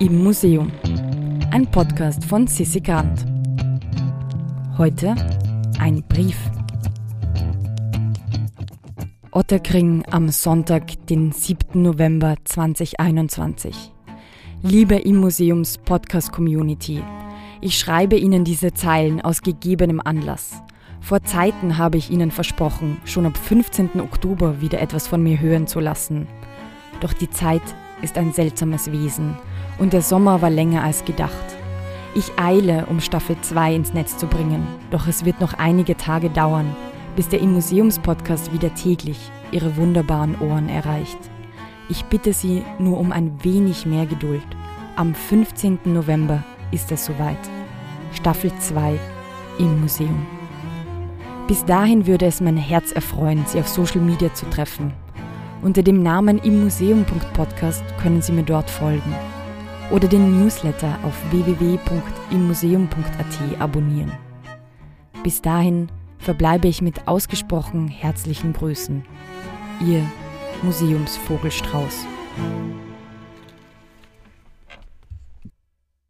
im Museum. Ein Podcast von Sissi Grant. Heute ein Brief. Otterkring am Sonntag, den 7. November 2021. Liebe im Museums Podcast Community, ich schreibe Ihnen diese Zeilen aus gegebenem Anlass. Vor Zeiten habe ich Ihnen versprochen, schon ab 15. Oktober wieder etwas von mir hören zu lassen. Doch die Zeit ist ein seltsames Wesen und der Sommer war länger als gedacht. Ich eile, um Staffel 2 ins Netz zu bringen, doch es wird noch einige Tage dauern, bis der Im Museums Podcast wieder täglich Ihre wunderbaren Ohren erreicht. Ich bitte Sie nur um ein wenig mehr Geduld. Am 15. November ist es soweit. Staffel 2 im Museum. Bis dahin würde es mein Herz erfreuen, Sie auf Social Media zu treffen. Unter dem Namen immuseum.podcast können Sie mir dort folgen. Oder den Newsletter auf www.immuseum.at abonnieren. Bis dahin verbleibe ich mit ausgesprochen herzlichen Grüßen. Ihr Museumsvogelstrauß.